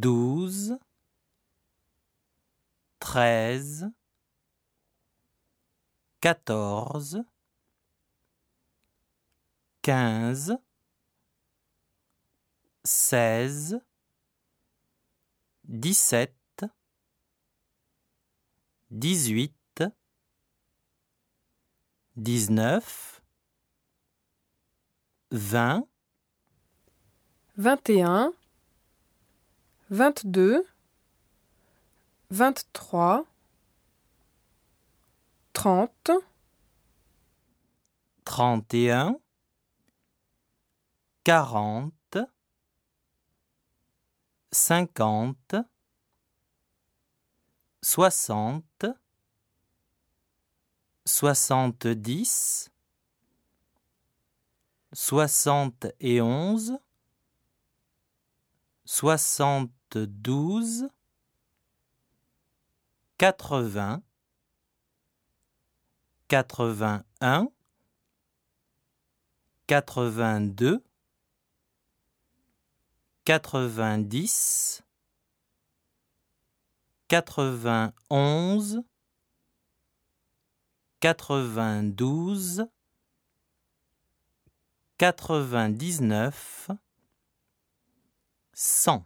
douze, treize, quatorze, quinze, seize, dix-sept, dix-huit, dix-neuf, vingt, 21, 22, 23, 30, trente et un, quarante, cinquante, soixante, soixante-dix, soixante et onze, soixante-douze, quatre-vingts, quatre-vingt-un, quatre-vingt-deux, quatre-vingt-dix, quatre-vingt-onze, quatre-vingt-douze, quatre-vingt-dix-neuf, cent.